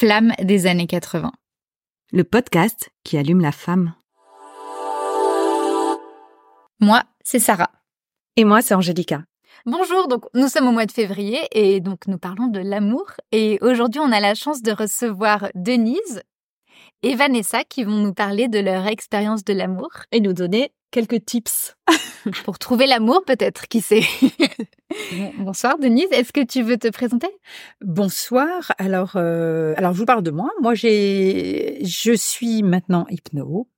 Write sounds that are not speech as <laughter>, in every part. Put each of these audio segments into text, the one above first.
flamme des années 80. Le podcast qui allume la femme. Moi, c'est Sarah. Et moi, c'est Angélica. Bonjour, donc nous sommes au mois de février et donc nous parlons de l'amour. Et aujourd'hui, on a la chance de recevoir Denise et Vanessa qui vont nous parler de leur expérience de l'amour. Et nous donner quelques tips. <laughs> Pour trouver l'amour, peut-être, qui sait? Bonsoir Denise, est-ce que tu veux te présenter? Bonsoir. Alors, euh, alors je vous parle de moi. Moi, j'ai, je suis maintenant hypno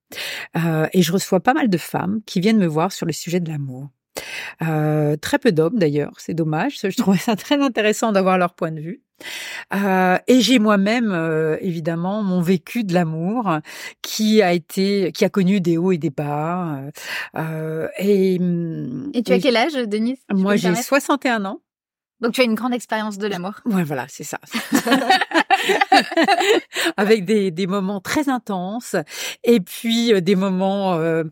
euh, et je reçois pas mal de femmes qui viennent me voir sur le sujet de l'amour. Euh, très peu d'hommes d'ailleurs, c'est dommage. Je trouvais ça très intéressant d'avoir leur point de vue. Euh, et j'ai moi-même euh, évidemment mon vécu de l'amour qui a été, qui a connu des hauts et des bas. Euh, et, et tu as quel âge, Denise Moi, j'ai 61 ans. Donc tu as une grande expérience de l'amour. Ouais, voilà, c'est ça. <laughs> <laughs> Avec des, des moments très intenses et puis euh, des moments euh,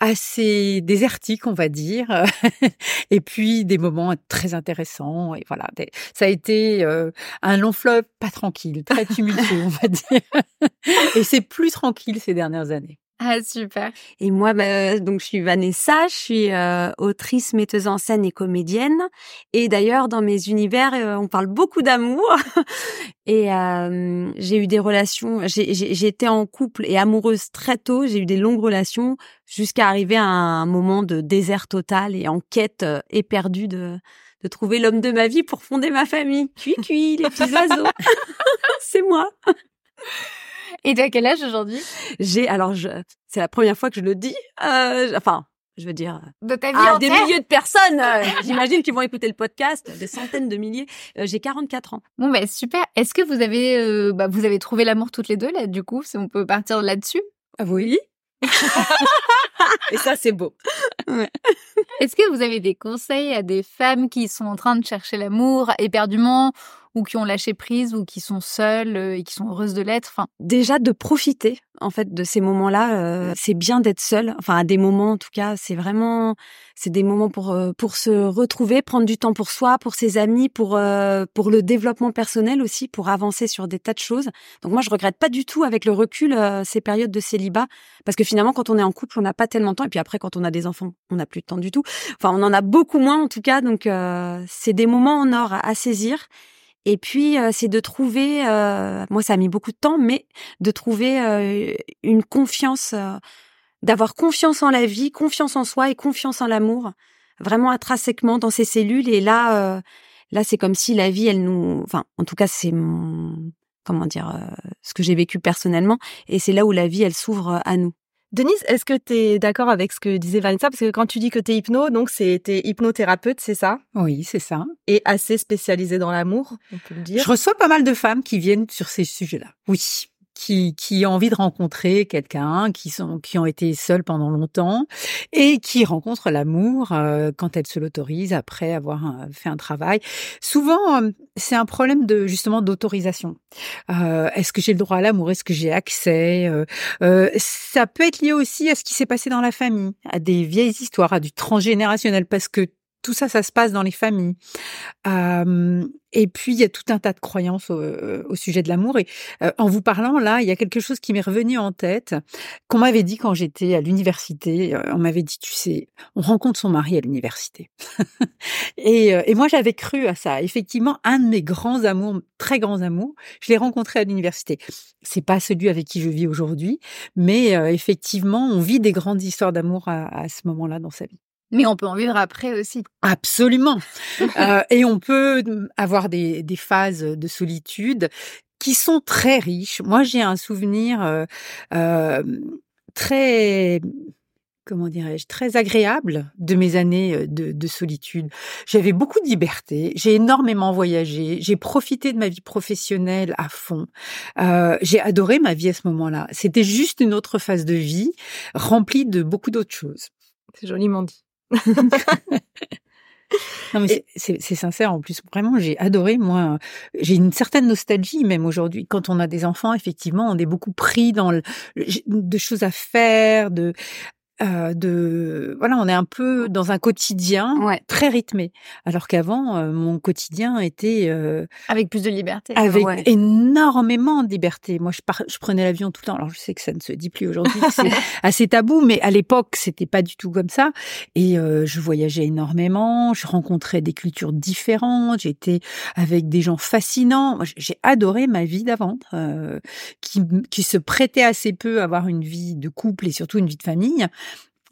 assez désertiques, on va dire, <laughs> et puis des moments très intéressants. Et voilà, ça a été euh, un long fleuve pas tranquille, très tumultueux, on va dire. <laughs> et c'est plus tranquille ces dernières années. Ah super. Et moi, bah, donc je suis Vanessa, je suis euh, autrice, metteuse en scène et comédienne. Et d'ailleurs, dans mes univers, euh, on parle beaucoup d'amour. <laughs> et euh, j'ai eu des relations. Été en couple et amoureuse très tôt. J'ai eu des longues relations jusqu'à arriver à un moment de désert total et en quête éperdue de de trouver l'homme de ma vie pour fonder ma famille. Cui cui, les petits oiseaux. <laughs> C'est moi. Et tu as quel âge aujourd'hui? J'ai alors je c'est la première fois que je le dis. Euh, enfin, je veux dire de ta vie à des milliers de personnes. Euh, J'imagine qu'ils vont écouter le podcast, des centaines de milliers. Euh, j'ai 44 ans. Bon ben super. Est-ce que vous avez euh, bah, vous avez trouvé l'amour toutes les deux là du coup, si on peut partir là-dessus? Ah Oui. <laughs> Et ça c'est beau. Ouais. Est-ce que vous avez des conseils à des femmes qui sont en train de chercher l'amour éperdument ou qui ont lâché prise ou qui sont seules euh, et qui sont heureuses de l'être. Enfin, déjà de profiter en fait de ces moments-là. Euh, c'est bien d'être seule. Enfin, à des moments en tout cas, c'est vraiment c'est des moments pour euh, pour se retrouver, prendre du temps pour soi, pour ses amis, pour pour le développement personnel aussi, pour avancer sur des tas de choses. Donc moi, je regrette pas du tout avec le recul ces périodes de célibat parce que finalement, quand on est en couple, on n'a pas tellement de temps et puis après, quand on a des enfants, on n'a plus de temps du tout. Enfin, on en a beaucoup moins en tout cas. Donc c'est des moments en or à saisir. Et puis, euh, c'est de trouver, euh, moi ça a mis beaucoup de temps, mais de trouver euh, une confiance, d'avoir confiance en la vie, confiance en soi et confiance en l'amour, vraiment intrinsèquement dans ses cellules. Et là, là c'est comme si la vie, elle nous, enfin, en tout cas, c'est mon, comment dire, ce que j'ai vécu personnellement. Et c'est là où la vie, elle s'ouvre à nous. Denise, est-ce que tu es d'accord avec ce que disait Vanessa? Parce que quand tu dis que tu es hypno, donc c'est hypnothérapeute, c'est ça? Oui, c'est ça. Et assez spécialisée dans l'amour, on peut le dire. Je reçois pas mal de femmes qui viennent sur ces sujets-là. Oui qui, qui envie de rencontrer quelqu'un, qui sont qui ont été seuls pendant longtemps et qui rencontrent l'amour euh, quand elles se l'autorisent après avoir euh, fait un travail. Souvent, euh, c'est un problème de justement d'autorisation. Est-ce que j'ai le droit à l'amour? Est-ce que j'ai accès? Ça peut être lié aussi à ce qui s'est passé dans la famille, à des vieilles histoires, à du transgénérationnel, parce que tout ça, ça se passe dans les familles. et puis, il y a tout un tas de croyances au, sujet de l'amour. Et en vous parlant, là, il y a quelque chose qui m'est revenu en tête, qu'on m'avait dit quand j'étais à l'université. on m'avait dit, tu sais, on rencontre son mari à l'université. <laughs> et, moi, j'avais cru à ça. Effectivement, un de mes grands amours, très grands amours, je l'ai rencontré à l'université. C'est pas celui avec qui je vis aujourd'hui, mais effectivement, on vit des grandes histoires d'amour à ce moment-là dans sa vie. Mais on peut en vivre après aussi. Absolument. euh, et on peut avoir des, des, phases de solitude qui sont très riches. Moi, j'ai un souvenir euh, euh, très comment dirais-je, très agréable de mes années euh, de, de solitude. J'avais beaucoup de liberté, j'ai énormément voyagé, j'ai profité de ma vie professionnelle à fond. Euh, j'ai adoré ma vie à ce moment-là. C'était juste une autre phase de vie remplie de beaucoup d'autres choses. C'est joliment dit. <laughs> non mais c'est sincère en plus vraiment j'ai adoré moi j'ai une certaine nostalgie même aujourd'hui. Quand on a des enfants effectivement on est beaucoup pris dans le, de choses à faire de euh, de voilà, on est un peu dans un quotidien Ouais. très rythmé, alors qu'avant euh, mon quotidien était euh, Avec plus de liberté. avec Ouais. énormément de liberté. Moi, je, par- je prenais l'avion tout le temps. Alors, je sais que ça ne se dit plus aujourd'hui, c'est <laughs> assez tabou, mais à l'époque, c'était pas du tout comme ça. Et euh, je voyageais énormément. Je rencontrais des cultures différentes. J'étais avec des gens fascinants. Moi, J'ai adoré ma vie d'avant, euh, qui, qui se prêtait assez peu à avoir une vie de couple et surtout une vie de famille.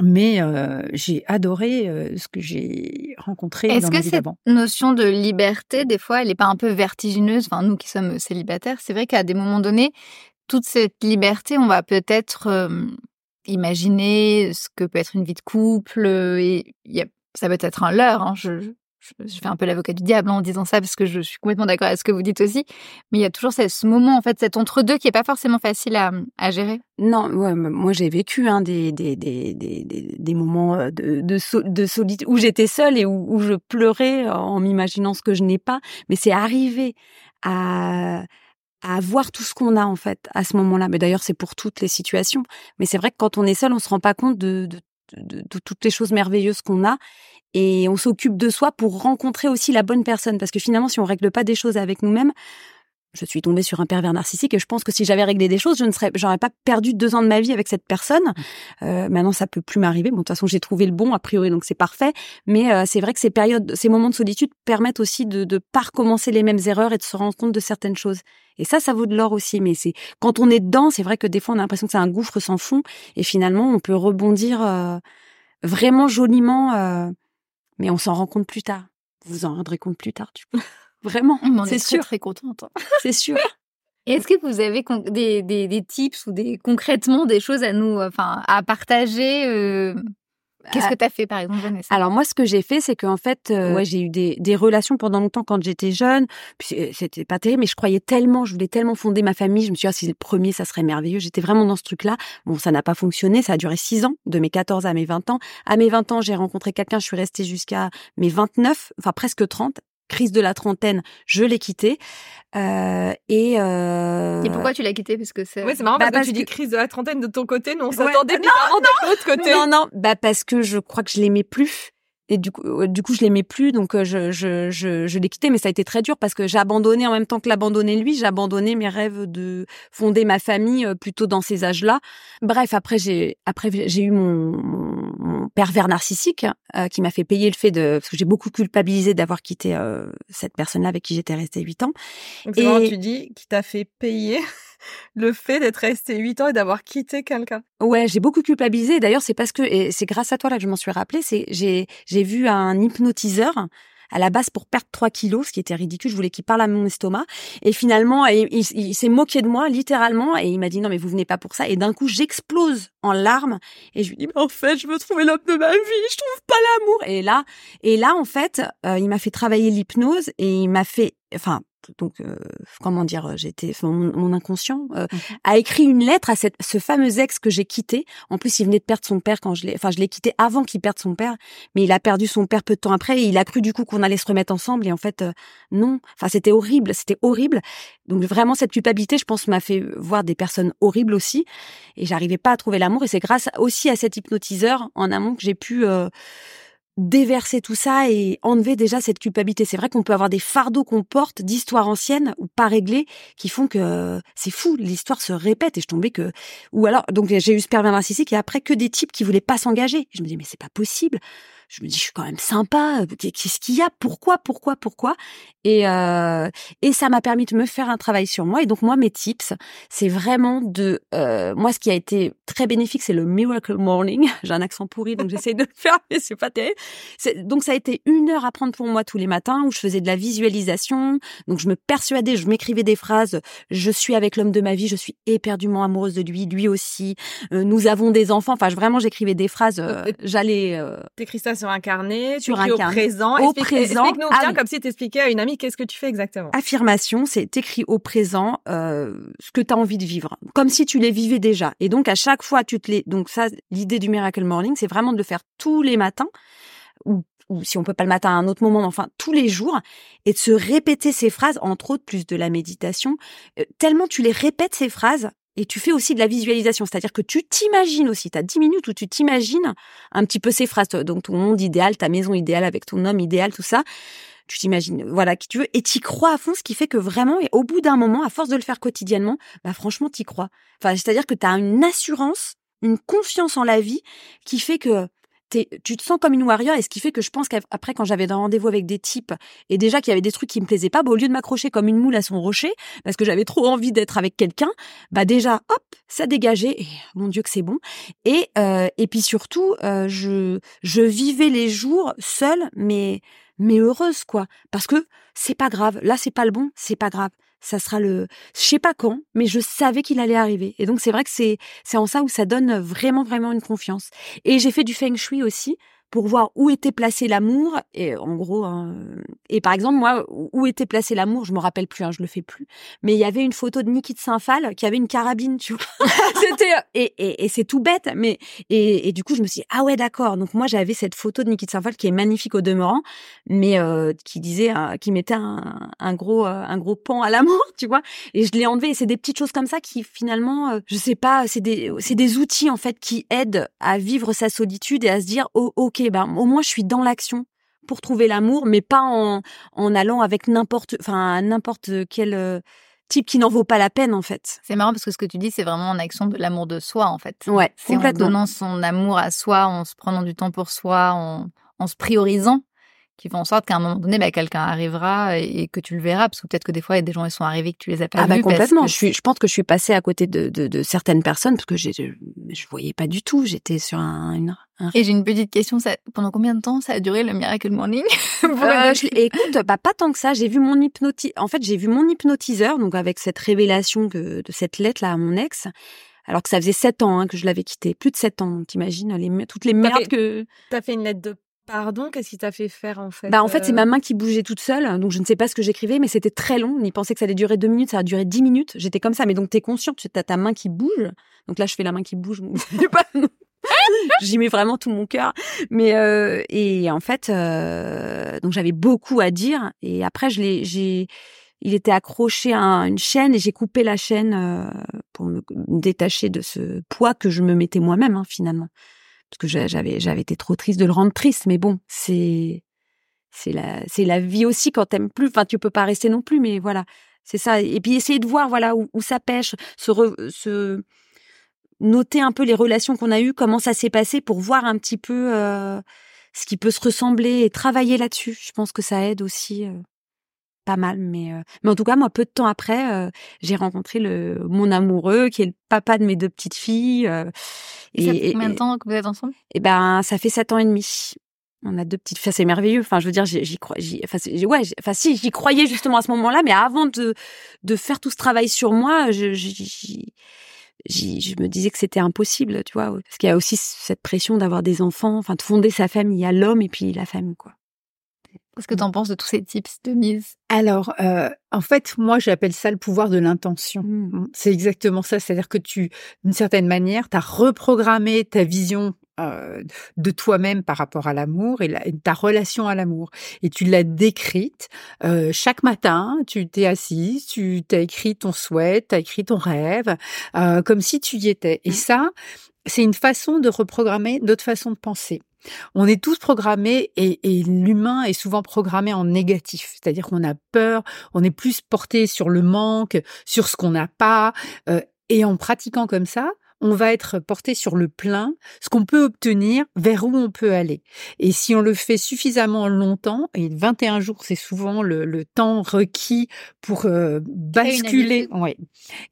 Mais euh, j'ai adoré euh, ce que j'ai rencontré Est-ce que cette notion de liberté, des fois, elle n'est pas un peu vertigineuse? Enfin, nous qui sommes célibataires, c'est vrai qu'à des moments donnés, toute cette liberté, on va peut-être euh, imaginer ce que peut être une vie de couple. euh, et y a, ça peut être un leurre. Hein, je, je, fais un peu l'avocat du diable en disant ça parce que je suis complètement d'accord avec ce que vous dites aussi. Mais il y a toujours ce, moment, en fait, cet entre-deux qui est pas forcément facile à, gérer. Non, moi j'ai vécu hein, des, moments euh, de, de, so- de solitude où j'étais seule et où, je pleurais en m'imaginant ce que je n'ai pas. Mais c'est arrivé à, à voir tout ce qu'on a en fait à ce moment-là. Mais d'ailleurs c'est pour toutes les situations. Mais c'est vrai que quand on est seul, on se rend pas compte de toutes les choses merveilleuses qu'on a. Et on s'occupe de soi pour rencontrer aussi la bonne personne. Parce que finalement, si on règle pas des choses avec nous-mêmes, je suis tombée sur un pervers narcissique et je pense que si j'avais réglé des choses, je ne serais, j'aurais pas perdu deux ans de ma vie avec cette personne. Euh, maintenant, ça peut plus m'arriver. Bon, de toute façon, j'ai trouvé le bon a priori, donc c'est parfait. Mais euh, c'est vrai que ces périodes, ces moments de solitude permettent aussi de de pas recommencer les mêmes erreurs et de se rendre compte de certaines choses. Et ça, ça vaut de l'or aussi. Mais c'est quand on est dedans, c'est vrai que des fois, on a l'impression que c'est un gouffre sans fond et finalement, on peut rebondir euh, vraiment joliment. Mais on s'en rend compte plus tard. Vous vous en rendrez compte plus tard, du coup. <laughs> Vraiment, On en est c'est très, sûr, très contente. hein. <laughs> c'est sûr. Est-ce que vous avez con- des, des, des tips ou des concrètement des choses à nous, enfin, à partager euh, Qu'est-ce Ah, que tu as fait par exemple, Vanessa? Alors moi, ce que j'ai fait, c'est qu'en fait, euh, ouais, j'ai eu des, des relations pendant longtemps quand j'étais jeune. Puis euh, c'était pas terrible, mais je croyais tellement, je voulais tellement fonder ma famille. Je me suis dit, ah, si le premier, ça serait merveilleux. J'étais vraiment dans ce truc-là. Bon, ça n'a pas fonctionné. Ça a duré six ans, de mes 14 à mes 20 ans. À mes 20 ans, j'ai rencontré quelqu'un. Je suis restée jusqu'à mes 29, enfin presque 30. Crise de la trentaine, je l'ai quitté. Euh, et, euh, Et pourquoi tu l'as quitté Parce que c'est. Oui, c'est marrant Bah, parce, parce que tu dis crise de la trentaine de ton côté, nous on Ouais. s'attendait Non, bizarrement de l'autre côté. Non, non, bah parce que je crois que je l'aimais plus. Et du coup, euh, du coup, je l'aimais plus, donc je, je, je, je l'ai quitté. Mais ça a été très dur parce que j'ai abandonné en même temps que l'abandonner lui. J'ai abandonné mes rêves de fonder ma famille plutôt dans ces âges-là. Bref, après j'ai après j'ai eu mon, mon, mon pervers narcissique euh, qui m'a fait payer le fait de parce que j'ai beaucoup culpabilisé d'avoir quitté euh, cette personne-là avec qui j'étais restée huit ans. Donc Et- tu dis qui t'a fait payer <laughs> le fait d'être resté 8 ans et d'avoir quitté quelqu'un. Ouais, j'ai beaucoup culpabilisé. D'ailleurs, c'est parce que et c'est grâce à toi là que je m'en suis rappelé. C'est j'ai j'ai vu un hypnotiseur à la base pour perdre 3 kilos, ce qui était ridicule. Je voulais qu'il parle à mon estomac. Et finalement, il, s'est moqué de moi, littéralement. Et il m'a dit, non, mais vous venez pas pour ça. Et d'un coup, j'explose en larmes. Et je lui dis, mais en fait, je veux trouver l'homme de ma vie. Je trouve pas l'amour. Et là, et là, en fait, euh, il m'a fait travailler l'hypnose et il m'a fait, enfin, donc, euh, comment dire, j'étais, enfin, mon, mon inconscient euh, a écrit une lettre à cette, ce fameux ex que j'ai quitté. En plus, il venait de perdre son père quand je l'ai, enfin, je l'ai quitté avant qu'il perde son père, mais il a perdu son père peu de temps après et il a cru du coup qu'on allait se remettre ensemble et en fait, euh, non. Enfin, c'était horrible, c'était horrible. Donc vraiment, cette culpabilité, je pense, m'a fait voir des personnes horribles aussi et j'arrivais pas à trouver l'amour et c'est grâce aussi à cet hypnotiseur en amont que j'ai pu euh, déverser tout ça et enlever déjà cette culpabilité. C'est vrai qu'on peut avoir des fardeaux qu'on porte d'histoires anciennes ou pas réglées qui font que c'est fou, l'histoire se répète et je tombais que ou alors donc j'ai eu ce pervers narcissique et après que des types qui voulaient pas s'engager. Je me dis mais c'est pas possible. Je me dis je suis quand même sympa. Qu'est-ce qu'il y a? Pourquoi Pourquoi Pourquoi? Et euh, et ça m'a permis de me faire un travail sur moi et donc moi mes tips c'est vraiment de euh, moi ce qui a été très bénéfique c'est le miracle morning. <laughs> J'ai un accent pourri donc j'essaye de le <laughs> faire mais c'est pas terrible. Donc ça a été une heure à prendre pour moi tous les matins où je faisais de la visualisation. Donc je me persuadais, je m'écrivais des phrases. Je suis avec l'homme de ma vie, je suis éperdument amoureuse de lui, lui aussi. Euh, nous avons des enfants. Enfin je- vraiment j'écrivais des phrases. euh, J'allais. euh, T'écris ça sur un carnet, tu Sur écris un au carnet. présent. Au Explique- présent. Explique-nous Ah bien oui. comme si t'expliquais à une amie qu'est-ce que tu fais exactement? affirmation, c'est écrit au présent euh, ce que tu as envie de vivre, comme si tu les vivais déjà. Et donc à chaque fois, tu te les. Donc ça, l'idée du miracle morning, c'est vraiment de le faire tous les matins, ou, ou si on peut pas le matin à un autre moment, mais enfin tous les jours, et de se répéter ces phrases, entre autres plus de la méditation. Euh, tellement tu les répètes ces phrases. Et tu fais aussi de la visualisation, c'est-à-dire que tu t'imagines aussi, tu as 10 minutes où tu t'imagines un petit peu ces phrases, donc ton monde idéal, ta maison idéale avec ton homme idéal, tout ça. Tu t'imagines, voilà, qui tu veux, et t'y crois à fond, ce qui fait que vraiment, et au bout d'un moment, à force de le faire quotidiennement, bah franchement, t'y crois. Enfin, c'est-à-dire que tu as une assurance, une confiance en la vie qui fait que tu te sens comme une warrior et ce qui fait que je pense qu'après quand j'avais un rendez-vous avec des types et déjà qu'il y avait des trucs qui me plaisaient pas, bah, au lieu de m'accrocher comme une moule à son rocher parce que j'avais trop envie d'être avec quelqu'un, bah déjà hop ça dégageait et mon dieu que c'est bon. Et euh, et puis surtout euh, je je vivais les jours seule mais mais heureuse quoi. Parce que c'est pas grave. Là c'est pas le bon c'est pas grave ça sera le je sais pas quand mais je savais qu'il allait arriver. Et donc c'est vrai que c'est c'est en ça où ça donne vraiment vraiment une confiance. Et j'ai fait du feng shui aussi pour voir où était placé l'amour et en gros hein, et par exemple moi où était placé l'amour je me rappelle plus hein, je le fais plus mais il y avait une photo de Niki de Saint-Phal qui avait une carabine tu vois. <laughs> <laughs> C'était et, et, et c'est tout bête mais et, et, du coup je me suis dit, ah ouais d'accord. Donc moi j'avais cette photo de Niki de Saint-Phal qui est magnifique au demeurant mais euh, qui disait euh, qui mettait un, un gros euh, un gros pan à l'amour <laughs> tu vois. Et je l'ai enlevé et c'est des petites choses comme ça qui finalement je sais pas c'est des c'est des outils en fait qui aident à vivre sa solitude et à se dire oh, ok ben, au moins je suis dans l'action pour trouver l'amour, mais pas en, en allant avec n'importe, enfin n'importe quel euh, type qui n'en vaut pas la peine en fait. C'est marrant parce que ce que tu dis, c'est vraiment en action de l'amour de soi en fait. Ouais, c'est en donnant son amour à soi, en se prenant du temps pour soi, en, en se priorisant qui font en sorte qu'à un moment donné, bah, quelqu'un arrivera et, que tu le verras, parce que peut-être que des fois, il y a des gens qui sont arrivés que tu les as pas ah bah, complètement. Je suis, je pense que je suis passée à côté de, de, de certaines personnes parce que je, je voyais pas du tout. J'étais sur un, une, Et j'ai une petite question. Ça, pendant combien de temps ça a duré le Miracle Morning <laughs> euh, Écoute, bah, pas tant que ça. J'ai vu mon hypnoti... En fait, j'ai vu mon hypnotiseur, donc avec cette révélation que, de cette lettre là à mon ex alors que ça faisait sept ans hein, que je l'avais quitté, plus de sept ans, t'imagines, les, toutes les merdes que... T'as fait une lettre de Pardon, qu'est-ce qui t'a fait faire en fait Bah en fait c'est euh ma main qui bougeait toute seule, donc je ne sais pas ce que j'écrivais, mais c'était très long. On y pensait que ça allait durer deux minutes, ça a duré dix minutes. J'étais comme ça, mais donc t'es conscient, tu as ta main qui bouge. Donc là je fais la main qui bouge, <laughs> <laughs> j'y mets vraiment tout mon cœur. Mais euh, et en fait, euh, donc j'avais beaucoup à dire. Et après je l'ai, j'ai, il était accroché à une chaîne et j'ai coupé la chaîne pour me, détacher de ce poids que je me mettais moi-même hein, finalement parce que j'avais j'avais été trop triste de le rendre triste mais bon c'est c'est la c'est la vie aussi quand t'aimes plus. Enfin tu peux pas rester non plus mais voilà c'est ça. Et puis essayer de voir voilà où, ça pêche se se noter un peu les relations qu'on a eues comment ça s'est passé pour voir un petit peu euh, ce qui peut se ressembler et travailler là-dessus. Je pense que ça aide aussi euh pas mal, mais euh, mais en tout cas moi peu de temps après euh, j'ai rencontré le mon amoureux qui est le papa de mes deux petites filles. Euh, et, ça fait combien de temps que vous êtes ensemble? Eh ben ça fait sept ans et demi. On a deux petites filles, c'est merveilleux. Enfin, je veux dire, j'y crois, enfin, ouais, enfin, si, j'y croyais justement à ce moment-là, mais avant de de faire tout ce travail sur moi, je, je me disais que c'était impossible, tu vois, parce qu'il y a aussi cette pression d'avoir des enfants, enfin, de fonder sa famille. Il y a l'homme et puis la famille, quoi. Qu'est-ce que tu en penses de tous ces tips, Denise Alors, euh, en fait, moi, j'appelle ça le pouvoir de l'intention. Mmh. C'est exactement ça. C'est-à-dire que tu, d'une certaine manière, tu as reprogrammé ta vision euh, de toi-même par rapport à l'amour et, ta relation à l'amour. Et tu l'as décrite. Euh, chaque matin, tu t'es assise, tu t'as écrit ton souhait, tu as écrit ton rêve, euh, comme si tu y étais. Et mmh. ça, c'est une façon de reprogrammer d'autres façons de penser. On est tous programmés et, l'humain est souvent programmé en négatif, c'est-à-dire qu'on a peur, on est plus porté sur le manque, sur ce qu'on n'a pas, euh, et en pratiquant comme ça, on va être porté sur le plein, ce qu'on peut obtenir, vers où on peut aller. Et si on le fait suffisamment longtemps, et 21 jours, c'est souvent le, temps requis pour euh, basculer, ouais.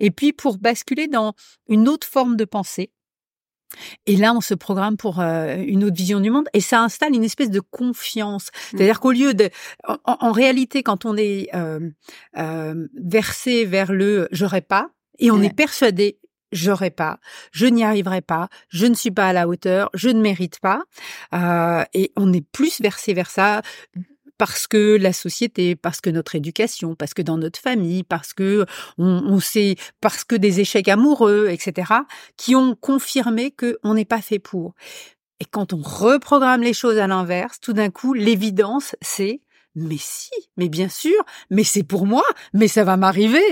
Et puis pour basculer dans une autre forme de pensée, et là, on se programme pour euh, une autre vision du monde et ça installe une espèce de confiance. Mmh. C'est-à-dire qu'au lieu de, en, réalité, quand on est euh, euh, versé vers le j'aurais pas et on est persuadé j'aurais pas, je n'y arriverai pas, je ne suis pas à la hauteur, je ne mérite pas, et on est plus versé vers ça parce que la société, parce que notre éducation, parce que dans notre famille, parce que on, sait, parce que des échecs amoureux, etc., qui ont confirmé que on n'est pas fait pour. Et quand on reprogramme les choses à l'inverse, tout d'un coup, l'évidence, c'est mais si, mais bien sûr, mais c'est pour moi, mais ça va m'arriver.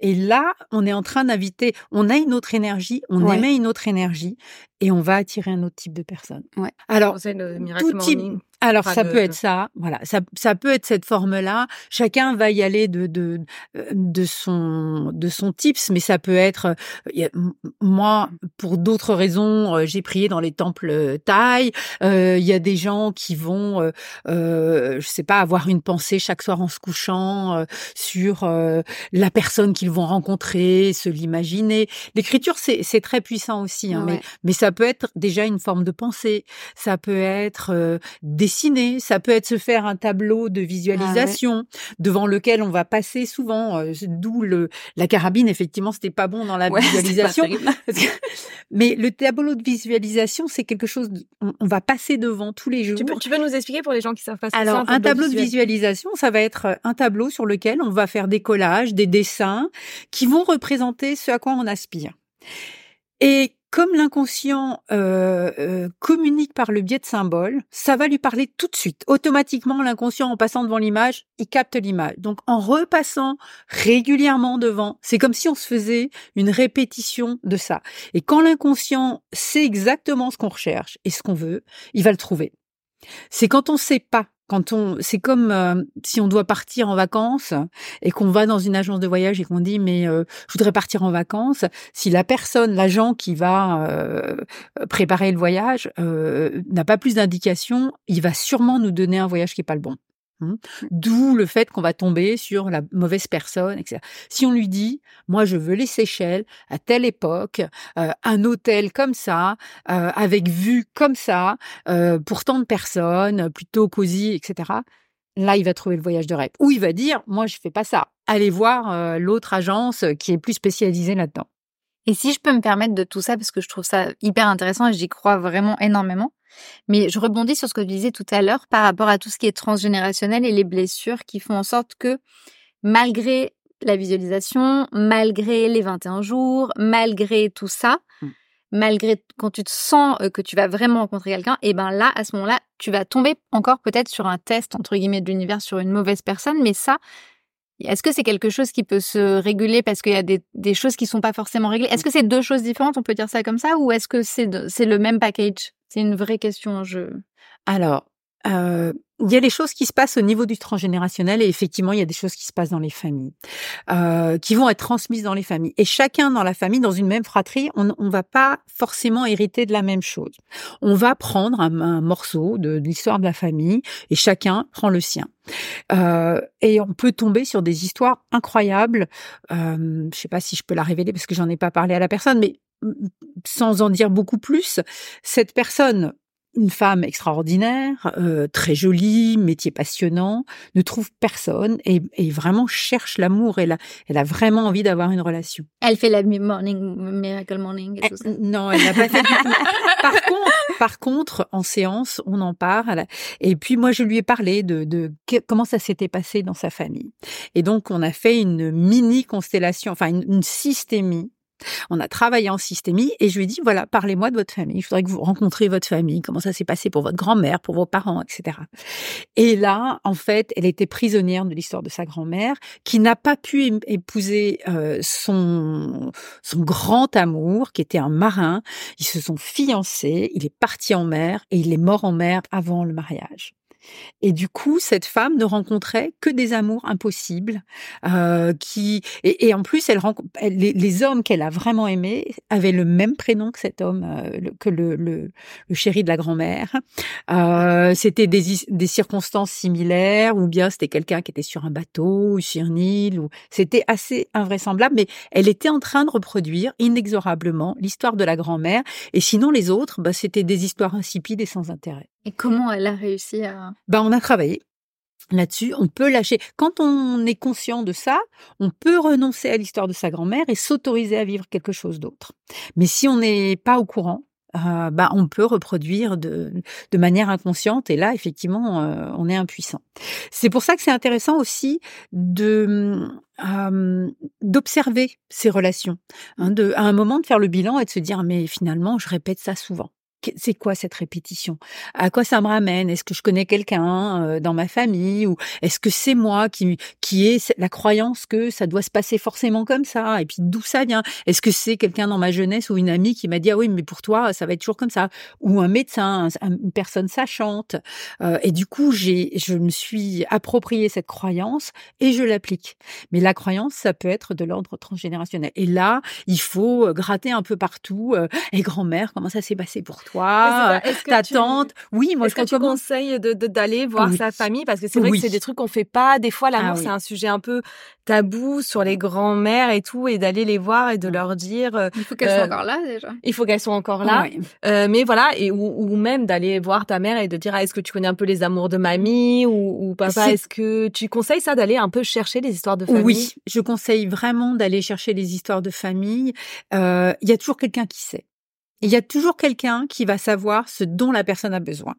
Et là, on est en train d'inviter, on a une autre énergie, on Ouais. émet une autre énergie et on va attirer un autre type de personne. Ouais. Alors, C'est le miracle tout type. Alors ça de- peut être ça, voilà, ça, ça peut être cette forme-là. Chacun va y aller de de de son de son tips, mais ça peut être. euh, moi, pour d'autres raisons, euh, j'ai prié dans les temples euh, thaï. Euh, Il y a des gens qui vont, euh, euh, je sais pas, avoir une pensée chaque soir en se couchant euh, sur euh, la personne qu'ils vont rencontrer, se l'imaginer. L'écriture, c'est c'est très puissant aussi, hein, mais Ouais. mais ça peut être déjà une forme de pensée, ça peut être euh, dessiner, ça peut être se faire un tableau de visualisation devant lequel on va passer souvent, euh, d'où le la carabine. Effectivement, c'était pas bon dans la Ouais, <laughs> visualisation. terrible. <laughs> Parce que- Mais le tableau de visualisation, c'est quelque chose, de- on, on va passer devant tous les jours. Tu peux, tu peux nous expliquer pour les gens qui savent pas ce que c'est, Alors, un tableau de visuel? visualisation, ça va être euh, un tableau sur lequel on va faire des collages, des dessins qui vont représenter ce à quoi on aspire. Et comme l'inconscient euh, euh, communique par le biais de symboles, ça va lui parler tout de suite. Automatiquement, l'inconscient, en passant devant l'image, il capte l'image. Donc, en repassant régulièrement devant, c'est comme si on se faisait une répétition de ça. Et quand l'inconscient sait exactement ce qu'on recherche et ce qu'on veut, il va le trouver. C'est quand on sait pas, quand on, c'est comme euh, si on doit partir en vacances et qu'on va dans une agence de voyage et qu'on dit mais euh, je voudrais partir en vacances. Si la personne, l'agent qui va euh, préparer le voyage euh, n'a pas plus d'indications, il va sûrement nous donner un voyage qui est pas le bon. Hein. D'où le fait qu'on va tomber sur la mauvaise personne, etc. Si on lui dit, moi je veux les Seychelles à telle époque, euh, un hôtel comme ça, euh, avec vue comme ça, euh, pour tant de personnes, plutôt cosy, etc. Là, il va trouver le voyage de rêve. Ou il va dire, moi je fais pas ça. Allez voir l'autre agence qui est plus spécialisée là-dedans. Et si je peux me permettre de tout ça, parce que je trouve ça hyper intéressant et j'y crois vraiment énormément, mais je rebondis sur ce que tu disais tout à l'heure par rapport à tout ce qui est transgénérationnel et les blessures qui font en sorte que malgré la visualisation, malgré les 21 jours, malgré tout ça, Mm. malgré quand tu te sens euh, que tu vas vraiment rencontrer quelqu'un, et ben là, à ce moment-là, tu vas tomber encore peut-être sur un test, entre guillemets, de l'univers sur une mauvaise personne, mais ça, est-ce que c'est quelque chose qui peut se réguler parce qu'il y a des, choses qui sont pas forcément réglées? Est-ce que c'est deux choses différentes, on peut dire ça comme ça, ou est-ce que c'est le même package? C'est une vraie question. Je Alors, euh, il y a des choses qui se passent au niveau du transgénérationnel et effectivement, il y a des choses qui se passent dans les familles, euh, qui vont être transmises dans les familles. Et chacun dans la famille, dans une même fratrie, on ne va pas forcément hériter de la même chose. On va prendre un, morceau de, de l'histoire de la famille et chacun prend le sien. Euh, et on peut tomber sur des histoires incroyables. Euh, je sais pas si je peux la révéler parce que j'en ai pas parlé à la personne, mais mm, sans en dire beaucoup plus, cette personne une femme extraordinaire, euh, très jolie, métier passionnant, ne trouve personne et, et vraiment cherche l'amour. Elle a, elle a vraiment envie d'avoir une relation. Elle fait la morning, miracle morning et tout ça. Euh, Non, elle n'a pas fait du tout. <laughs> Par contre, par contre, en séance, on en parle. Et puis moi, je lui ai parlé de, de comment ça s'était passé dans sa famille. Et donc, on a fait une mini constellation, enfin une, une systémie. On a travaillé en systémie et je lui ai dit voilà, parlez-moi de votre famille. Je voudrais que vous rencontriez votre famille, comment ça s'est passé pour votre grand-mère, pour vos parents, etc. Et là, en fait, elle était prisonnière de l'histoire de sa grand-mère, qui n'a pas pu épouser euh, son son grand amour, qui était un marin. Ils se sont fiancés, il est parti en mer et il est mort en mer avant le mariage. Et du coup, cette femme ne rencontrait que des amours impossibles, euh, qui et, en plus, elle, les, hommes qu'elle a vraiment aimés avaient le même prénom que cet homme, euh, que le, le, chéri de la grand-mère. Euh, c'était des, des circonstances similaires, ou bien c'était quelqu'un qui était sur un bateau ou sur une île. Ou c'était assez invraisemblable, mais elle était en train de reproduire inexorablement l'histoire de la grand-mère. Et sinon, les autres, bah, c'était des histoires insipides et sans intérêt. Et comment elle a réussi à Ben, on a travaillé là-dessus. On peut lâcher. Quand on est conscient de ça, on peut renoncer à l'histoire de sa grand-mère et s'autoriser à vivre quelque chose d'autre. Mais si on n'est pas au courant, euh, ben, on peut reproduire de, de manière inconsciente et là, effectivement, euh, on est impuissant. C'est pour ça que c'est intéressant aussi de euh, d'observer ces relations, hein, de à un moment de faire le bilan et de se dire mais finalement je répète ça souvent. C'est quoi cette répétition? À quoi ça me ramène? Est-ce que je connais quelqu'un euh, dans ma famille? Ou est-ce que c'est moi qui qui ai la croyance que ça doit se passer forcément comme ça? Et puis d'où ça vient? Est-ce que c'est quelqu'un dans ma jeunesse ou une amie qui m'a dit ah oui mais pour toi ça va être toujours comme ça? Ou un médecin, une personne sachante? Euh, Et du coup j'ai je me suis approprié cette croyance et je l'applique. Mais la croyance ça peut être de l'ordre transgénérationnel. Et là il faut euh, gratter un peu partout. et grand-mère comment ça s'est passé pour toi? Toi, ta tante. Oui, moi je que tu conseilles de d'aller voir sa famille? Parce que c'est vrai que c'est des trucs qu'on fait pas. Des fois, l'amour ah c'est un sujet un peu tabou sur les grands-mères et tout, et d'aller les voir et de leur dire. Euh, il faut qu'elles soient euh, encore là déjà. Il faut qu'elles soient encore là. Euh, mais voilà, et ou, même d'aller voir ta mère et de dire ah, est-ce que tu connais un peu les amours de mamie ou, ou papa? Est-ce que tu conseilles ça d'aller un peu chercher les histoires de famille? Oui, je conseille vraiment d'aller chercher les histoires de famille. Il y a toujours quelqu'un qui sait. Il y a toujours quelqu'un qui va savoir ce dont la personne a besoin.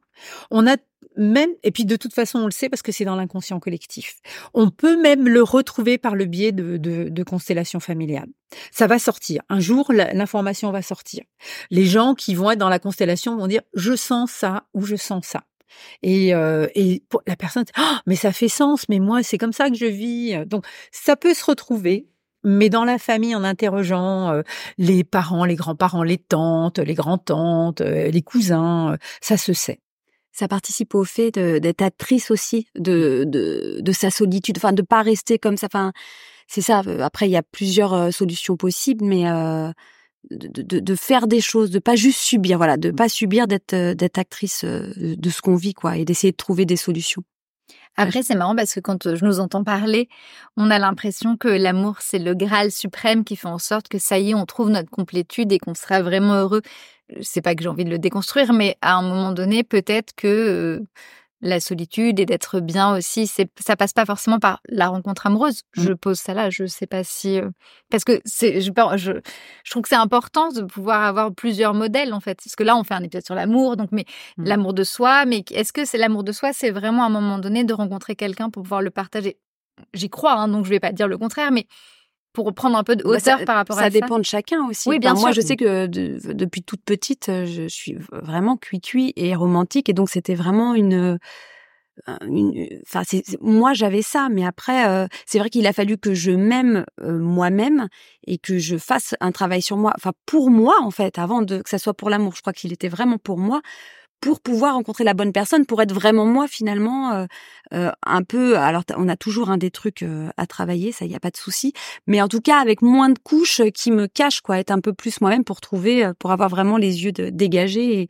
On a même, et puis de toute façon on le sait parce que c'est dans l'inconscient collectif. On peut même le retrouver par le biais de, de, constellations familiales. Ça va sortir. Un jour, l'information va sortir. Les gens qui vont être dans la constellation vont dire je sens ça ou je sens ça. Et, euh, et pour la personne, oh, mais ça fait sens, mais moi c'est comme ça que je vis. Donc ça peut se retrouver mais dans la famille, en interrogeant euh, les parents, les grands-parents, les tantes, les grands-tantes, euh, les cousins, euh, ça se sait. Ça participe au fait d'être actrice aussi de, de, de sa solitude, enfin de pas rester comme ça. Enfin, c'est ça. Après, il y a plusieurs solutions possibles, mais de, de, de, faire des choses, de pas juste subir, voilà, de pas subir d'être d'être actrice de ce qu'on vit, quoi, et d'essayer de trouver des solutions. Après, c'est marrant parce que quand je nous entends parler, on a l'impression que l'amour, c'est le Graal suprême qui fait en sorte que ça y est, on trouve notre complétude et qu'on sera vraiment heureux. C'est pas que j'ai envie de le déconstruire, mais à un moment donné, peut-être que euh, la solitude et d'être bien aussi. C'est, ça passe pas forcément par la rencontre amoureuse. Mmh. Je pose ça là. Je sais pas si euh, parce que c'est, je, je, je trouve que c'est important de pouvoir avoir plusieurs modèles en fait. Parce que là, on fait un épisode sur l'amour, donc mais mmh. l'amour de soi. Mais est-ce que c'est l'amour de soi C'est vraiment à un moment donné de rencontrer quelqu'un pour pouvoir le partager? J'y crois, hein, donc je vais pas dire le contraire, mais pour prendre un peu de bah, hauteur par rapport à ça. Ça dépend de chacun aussi. Oui, bien sûr. Moi, je sais que depuis toute petite, je suis vraiment cuit-cuit et romantique, et donc c'était vraiment une enfin c'est moi j'avais ça mais après euh, c'est vrai qu'il a fallu que je m'aime euh, moi-même et que je fasse un travail sur moi enfin pour moi en fait avant de que ça soit pour l'amour je crois qu'il était vraiment pour moi pour pouvoir rencontrer la bonne personne, pour être vraiment moi finalement, euh, euh, un peu. Alors on a toujours un des trucs euh, à travailler, ça y a pas de souci, mais en tout cas avec moins de couches qui me cachent quoi, être un peu plus moi-même pour trouver, pour avoir vraiment les yeux de, dégagés et,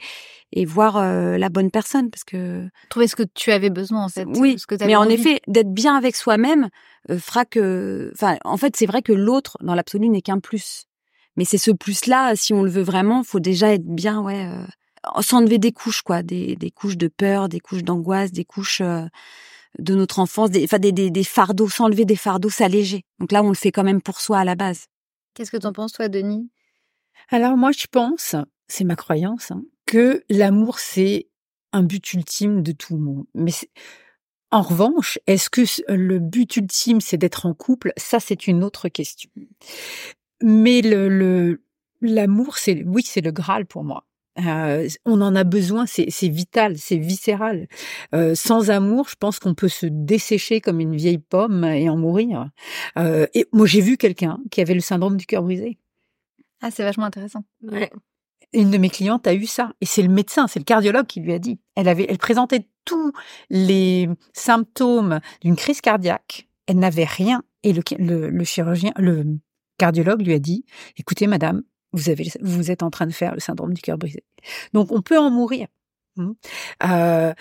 et voir la bonne personne parce que trouver ce que tu avais besoin en fait. Oui, ce que mais en effet d'être bien avec soi-même fera que, enfin en fait c'est vrai que l'autre dans l'absolu n'est qu'un plus. Mais c'est ce plus-là, si on le veut vraiment, faut déjà être bien, ouais, s'enlever des couches, quoi, des, des, couches de peur, des couches d'angoisse, des couches euh, de notre enfance, des, enfin des, des, des fardeaux, s'enlever des fardeaux, s'alléger. Donc là, on le fait quand même pour soi à la base. Qu'est-ce que tu en penses, toi, Denis? Alors moi, je pense, c'est ma croyance, hein, que l'amour, c'est un but ultime de tout le monde. Mais en revanche, est-ce que le but ultime, c'est d'être en couple? Ça, c'est une autre question. Mais le l'amour, c'est oui, c'est le Graal pour moi. Euh, on en a besoin, c'est vital, c'est viscéral. Euh, sans amour, je pense qu'on peut se dessécher comme une vieille pomme et en mourir. Euh, et moi, j'ai vu quelqu'un qui avait le syndrome du cœur brisé. Ah, c'est vachement intéressant. Une de mes clientes a eu ça, et c'est le médecin, c'est le cardiologue qui lui a dit. Elle avait, elle présentait tous les symptômes d'une crise cardiaque. Elle n'avait rien, et le chirurgien, le cardiologue lui a dit "Écoutez, madame, vous avez, vous êtes en train de faire le syndrome du cœur brisé. Donc on peut en mourir. Mmh. Euh,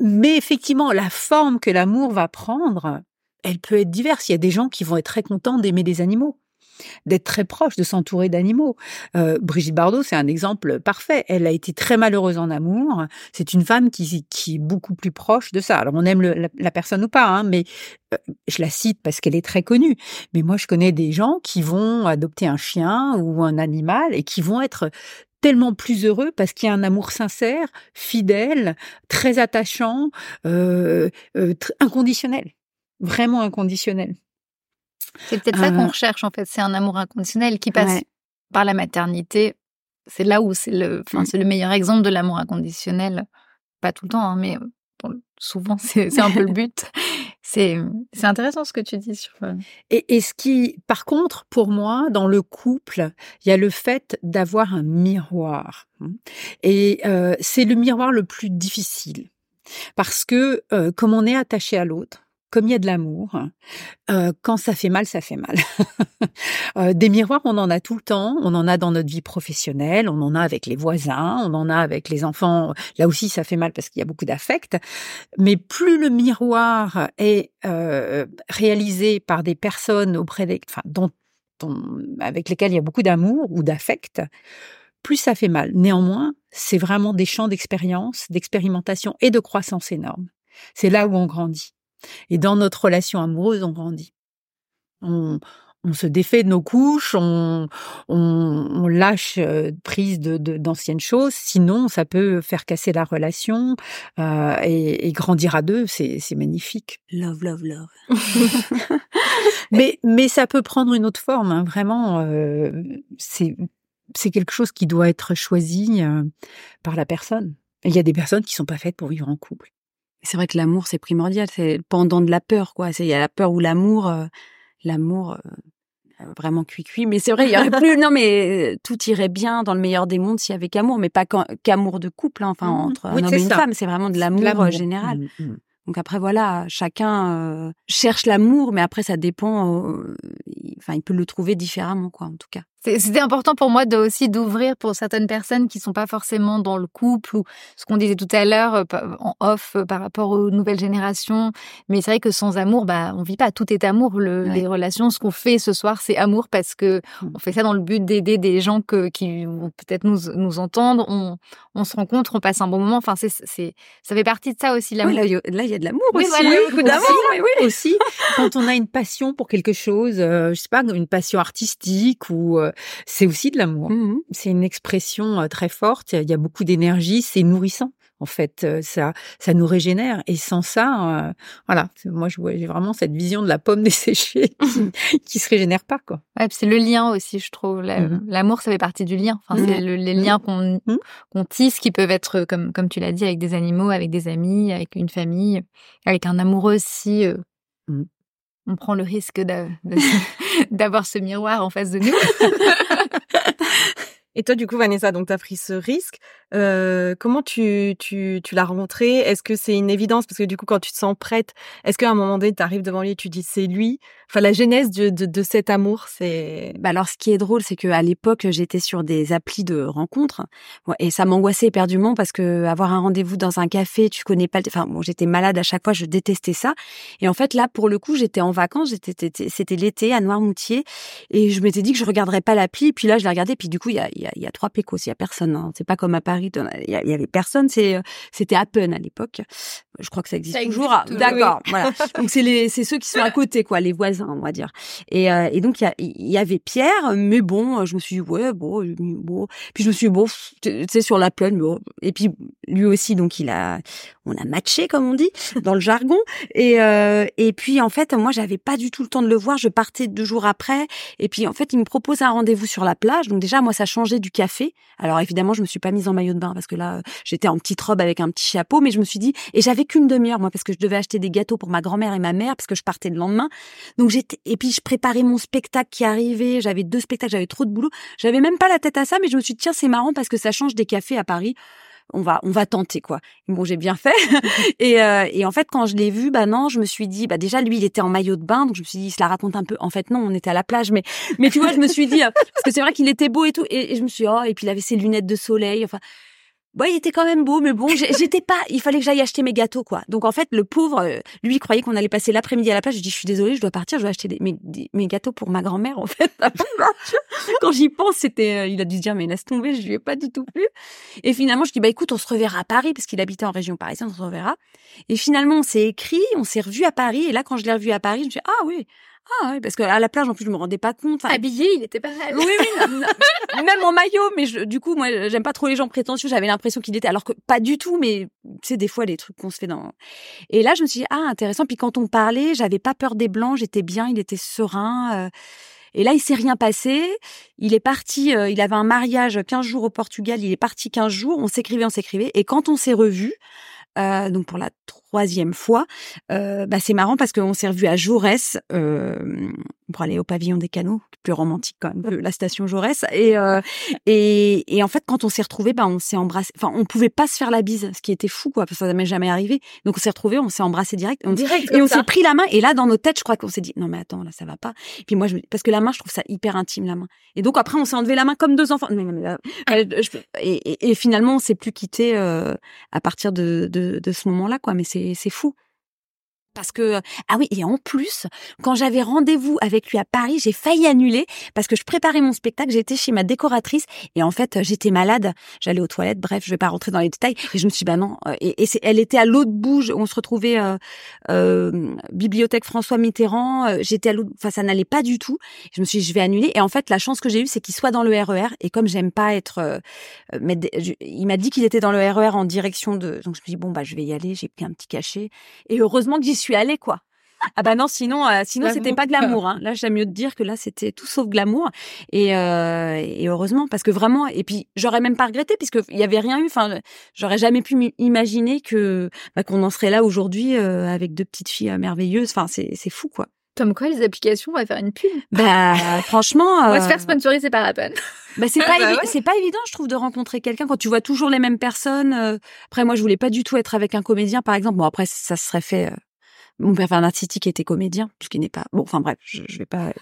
mais effectivement, la forme que l'amour va prendre, elle peut être diverse. Il y a des gens qui vont être très contents d'aimer des animaux d'être très proche, de s'entourer d'animaux. Euh, Brigitte Bardot, c'est un exemple parfait. Elle a été très malheureuse en amour. C'est une femme qui, est beaucoup plus proche de ça. Alors on aime la, personne ou pas, hein, mais euh, je la cite parce qu'elle est très connue. Mais moi, je connais des gens qui vont adopter un chien ou un animal et qui vont être tellement plus heureux parce qu'il y a un amour sincère, fidèle, très attachant, euh, inconditionnel, vraiment inconditionnel. C'est peut-être ça qu'on euh, recherche en fait, c'est un amour inconditionnel qui passe par la maternité c'est là où c'est le, enfin, mmh. c'est le meilleur exemple de l'amour inconditionnel. Pas tout le temps, hein, mais souvent <laughs> c'est un peu le <laughs> but. C'est c'est intéressant ce que tu dis sur. Euh, et, et ce qui, par contre, pour moi, dans le couple, il y a le fait d'avoir un miroir. Hein. Et euh, c'est le miroir le plus difficile parce que euh, comme on est attaché à l'autre, comme il y a de l'amour, euh, quand ça fait mal, ça fait mal. <laughs> Euh, des miroirs, on en a tout le temps. On en a dans notre vie professionnelle, on en a avec les voisins, on en a avec les enfants. Là aussi, ça fait mal parce qu'il y a beaucoup d'affect. Mais plus le miroir est euh, réalisé par des personnes auprès des, avec lesquelles il y a beaucoup d'amour ou d'affect, plus ça fait mal. Néanmoins, c'est vraiment des champs d'expérience, d'expérimentation et de croissance énormes. C'est là où on grandit. Et dans notre relation amoureuse, on grandit. On, se défait de nos couches, on, lâche euh, prise de, d'anciennes choses. Sinon, ça peut faire casser la relation euh, et, grandir à deux. C'est, magnifique. Love, love, love. <laughs> mais, mais ça peut prendre une autre forme. Hein. Vraiment, euh, c'est, c'est quelque chose qui doit être choisi par la personne. Il y a des personnes qui sont pas faites pour vivre en couple c'est vrai que l'amour c'est primordial, c'est pendant de la peur quoi. C'est il y a la peur ou l'amour, euh, l'amour euh, vraiment cuit cuit. Mais c'est vrai, il y aurait plus. <laughs> Non mais tout irait bien dans le meilleur des mondes s'il y avait qu'amour, mais pas qu'amour de couple. Hein, enfin mmh entre un homme et une femme, c'est vraiment de l'amour euh, général. Mmh, mmh. Donc après voilà, chacun cherche l'amour, mais après ça dépend. Enfin, il peut le trouver différemment quoi, en tout cas. C'était important pour moi de aussi d'ouvrir pour certaines personnes qui sont pas forcément dans le couple ou ce qu'on disait tout à l'heure euh, en off euh, par rapport aux nouvelles générations. Mais c'est vrai que sans amour, bah on vit pas. Tout est amour. Le, Les relations, ce qu'on fait ce soir, c'est amour parce que mmh. on fait ça dans le but d'aider des gens que, qui vont peut-être nous nous entendre. On, on se rencontre, on passe un bon moment. Enfin, c'est c'est ça fait partie de ça aussi. L'amour. Oui, là, il y a de l'amour aussi. Voilà, beaucoup d'amour. Oui, aussi, quand on a une passion pour quelque chose, euh, je sais pas, une passion artistique ou c'est aussi de l'amour. Mmh c'est une expression euh, très forte. Il y a beaucoup d'énergie. C'est nourrissant. En fait, euh, ça, ça nous régénère. Et sans ça, euh, voilà. Moi, j'ai vraiment cette vision de la pomme desséchée <laughs> qui, qui se régénère pas, quoi. Ouais, c'est le lien aussi, je trouve. Mmh l'amour, ça fait partie du lien. Enfin, c'est les liens qu'on tisse, qui peuvent être, comme comme tu l'as dit, avec des animaux, avec des amis, avec une famille, avec un amoureux aussi on prend le risque <laughs> <laughs> d'avoir ce miroir en face de nous. <laughs> Et toi, du coup, Vanessa, donc tu as pris ce risque. Euh, comment tu, tu, tu l'as rencontré? Est-ce que c'est une évidence? Parce que du coup, quand tu te sens prête, est-ce qu'à un moment donné, tu arrives devant lui et tu dis c'est lui? Enfin, la genèse de, de, de cet amour, c'est... Bah alors, ce qui est drôle, c'est qu'à l'époque, j'étais sur des applis de rencontres et ça m'angoissait éperdument parce que avoir un rendez-vous dans un café, tu connais pas... Enfin, bon, j'étais malade à chaque fois, je détestais ça. Et en fait, là, pour le coup, j'étais en vacances, c'était l'été à Noirmoutier et je m'étais dit que je regarderais pas l'appli. Puis là, je l'ai regardé, puis du coup, il y a, y, a, y a trois pécos, il y a personne. Hein. C'est pas comme à Paris, il y, avait personne. C'est, c'était Appen à l'époque. Je crois que ça existe toujours. Ah, d'accord, voilà. <laughs> Donc c'est les, c'est ceux qui sont à côté, quoi, les voisins, on va dire. Et, euh, et donc il y, y, avait Pierre, mais bon, je me suis dit ouais, bon, bon. Puis je me suis dit, bon, c'est sur la plaine, bon. Et puis lui aussi, donc il a, on a matché comme on dit dans le jargon. Et euh, et puis en fait, moi j'avais pas du tout le temps de le voir. Je partais deux jours après. Et puis en fait, il me propose un rendez-vous sur la plage. Donc déjà, moi ça changeait du café. Alors évidemment, je me suis pas mise en maillot de bain parce que là, j'étais en petite robe avec un petit chapeau, mais je me suis dit, et j'avais qu'une demi-heure moi parce que je devais acheter des gâteaux pour ma grand-mère et ma mère parce que je partais le lendemain. Donc j'étais et puis je préparais mon spectacle qui arrivait. J'avais deux spectacles, j'avais trop de boulot. J'avais même pas la tête à ça, mais je me suis dit tiens c'est marrant parce que ça change des cafés à Paris on va on va tenter quoi. Bon, j'ai bien fait. <laughs> et, euh, et en fait, quand je l'ai vu, bah non, je me suis dit, bah déjà lui, il était en maillot de bain, donc je me suis dit, il se la raconte un peu. En fait, non, on était à la plage, mais mais tu vois, je me suis dit parce que c'est vrai qu'il était beau et tout, et, et, je me suis dit, oh, et puis il avait ses lunettes de soleil. Enfin, Bon, il était quand même beau, mais bon, <laughs> j'étais pas. Il fallait que j'aille acheter mes gâteaux, quoi. Donc en fait, le pauvre, euh, lui, croyait qu'on allait passer l'après-midi à la plage. Je dis, je suis désolée, je dois partir, je dois acheter des, mes, mes, gâteaux pour ma grand-mère, en fait. <laughs> Quand j'y pense, c'était, euh, il a dû se dire, mais laisse tomber, je lui ai pas du tout plu. Et finalement, je dis, bah écoute, on se reverra à Paris, parce qu'il habitait en région parisienne, on se reverra. Et finalement, on s'est écrit, on s'est revu à Paris. Et là, quand je l'ai revu à Paris, je me suis dit, ah oui, ah oui, parce qu'à la plage, en plus, je me rendais pas compte. Habillé, il était pas mal. Oui, oui, <laughs> même en maillot. Mais je, du coup, moi, j'aime pas trop les gens prétentieux. J'avais l'impression qu'il était, alors que pas du tout. Mais sais, des fois, les trucs qu'on se fait dans. Et là, je me suis dit, ah, intéressant. Puis quand on parlait, j'avais pas peur des blancs. J'étais bien. Il était serein. Euh, Et là, il s'est rien passé. Il est parti, il avait un mariage 15 jours au Portugal, il est parti 15 jours, on s'écrivait, on s'écrivait. Et quand on s'est revus, euh, donc pour la troisième fois. Euh, bah c'est marrant parce qu'on s'est revu à Jaurès euh, pour aller au pavillon des canaux, plus romantique quand même que la station Jaurès. Et, euh, et, et en fait, quand on s'est retrouvés, bah on s'est embrassé. Enfin, on pouvait pas se faire la bise, ce qui était fou, quoi, parce que ça m'est jamais arrivé. Donc on s'est retrouvés, on s'est embrassé direct, on, Direct, et on s'est pris la main. Et là, dans nos têtes, je crois qu'on s'est dit non mais attends, là ça va pas. Et puis moi, je parce que la main, je trouve ça hyper intime la main. Et donc après, on s'est enlevé la main comme deux enfants. Je- et, et, et finalement, on s'est plus quitté à partir de, de, de ce moment-là, quoi. Mais c'est c'est fou. Parce que ah oui et en plus quand j'avais rendez-vous avec lui à Paris j'ai failli annuler parce que je préparais mon spectacle j'étais chez ma décoratrice et en fait j'étais malade. J'allais aux toilettes bref je vais pas rentrer dans les détails et je me suis dit bah non euh, et, et elle était à l'autre bout on se retrouvait euh, euh, bibliothèque François Mitterrand euh, j'étais à l'autre enfin ça n'allait pas du tout. Je me suis dit je vais annuler et en fait la chance que j'ai eue c'est qu'il soit dans le RER et comme j'aime pas être euh, euh, il m'a dit qu'il était dans le RER en direction de donc je me suis dit bon bah je vais y aller j'ai pris un petit cachet et heureusement que j'y suis allée quoi ah bah non, sinon, euh, sinon c'était pas glamour. Hein. Là, j'aime mieux te dire que là, c'était tout sauf glamour. Et, euh, et heureusement, parce que vraiment, et puis j'aurais même pas regretté puisque il y avait rien eu. Enfin, j'aurais jamais pu m'imaginer que bah, qu'on en serait là aujourd'hui euh, avec deux petites filles merveilleuses. Enfin, c'est c'est fou quoi. Comme quoi, les applications, on va faire une pub. Bah <laughs> franchement, On va se faire sponsoriser par Apple. bah, c'est pas <laughs> Bah ouais. c'est pas évident, je trouve, de rencontrer quelqu'un quand tu vois toujours les mêmes personnes. Après, moi, je voulais pas du tout être avec un comédien, par exemple. Bon, après, ça se serait fait. Mon père qui était comédien, ce qui n'est pas bon. Enfin bref, je, je vais pas.